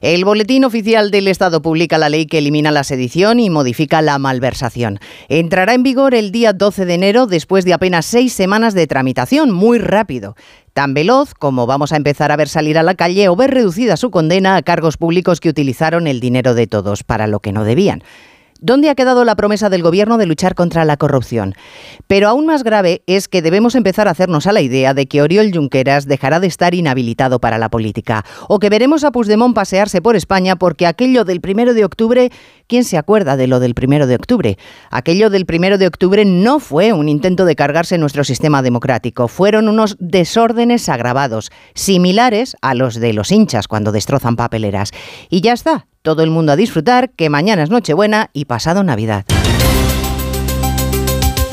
El Boletín Oficial del Estado publica la ley que elimina la sedición y modifica la malversación. Entrará en vigor el día 12 de enero después de apenas seis semanas de tramitación, muy rápido tan veloz como vamos a empezar a ver salir a la calle o ver reducida su condena a cargos públicos que utilizaron el dinero de todos para lo que no debían. ¿Dónde ha quedado la promesa del Gobierno de luchar contra la corrupción? Pero aún más grave es que debemos empezar a hacernos a la idea de que Oriol Junqueras dejará de estar inhabilitado para la política, o que veremos a Puigdemont pasearse por España porque aquello del primero de octubre, ¿quién se acuerda de lo del primero de octubre? Aquello del primero de octubre no fue un intento de cargarse nuestro sistema democrático, fueron unos desórdenes agravados, similares a los de los hinchas cuando destrozan papeleras. Y ya está, todo el mundo a disfrutar, que mañana es Nochebuena y pasado Navidad.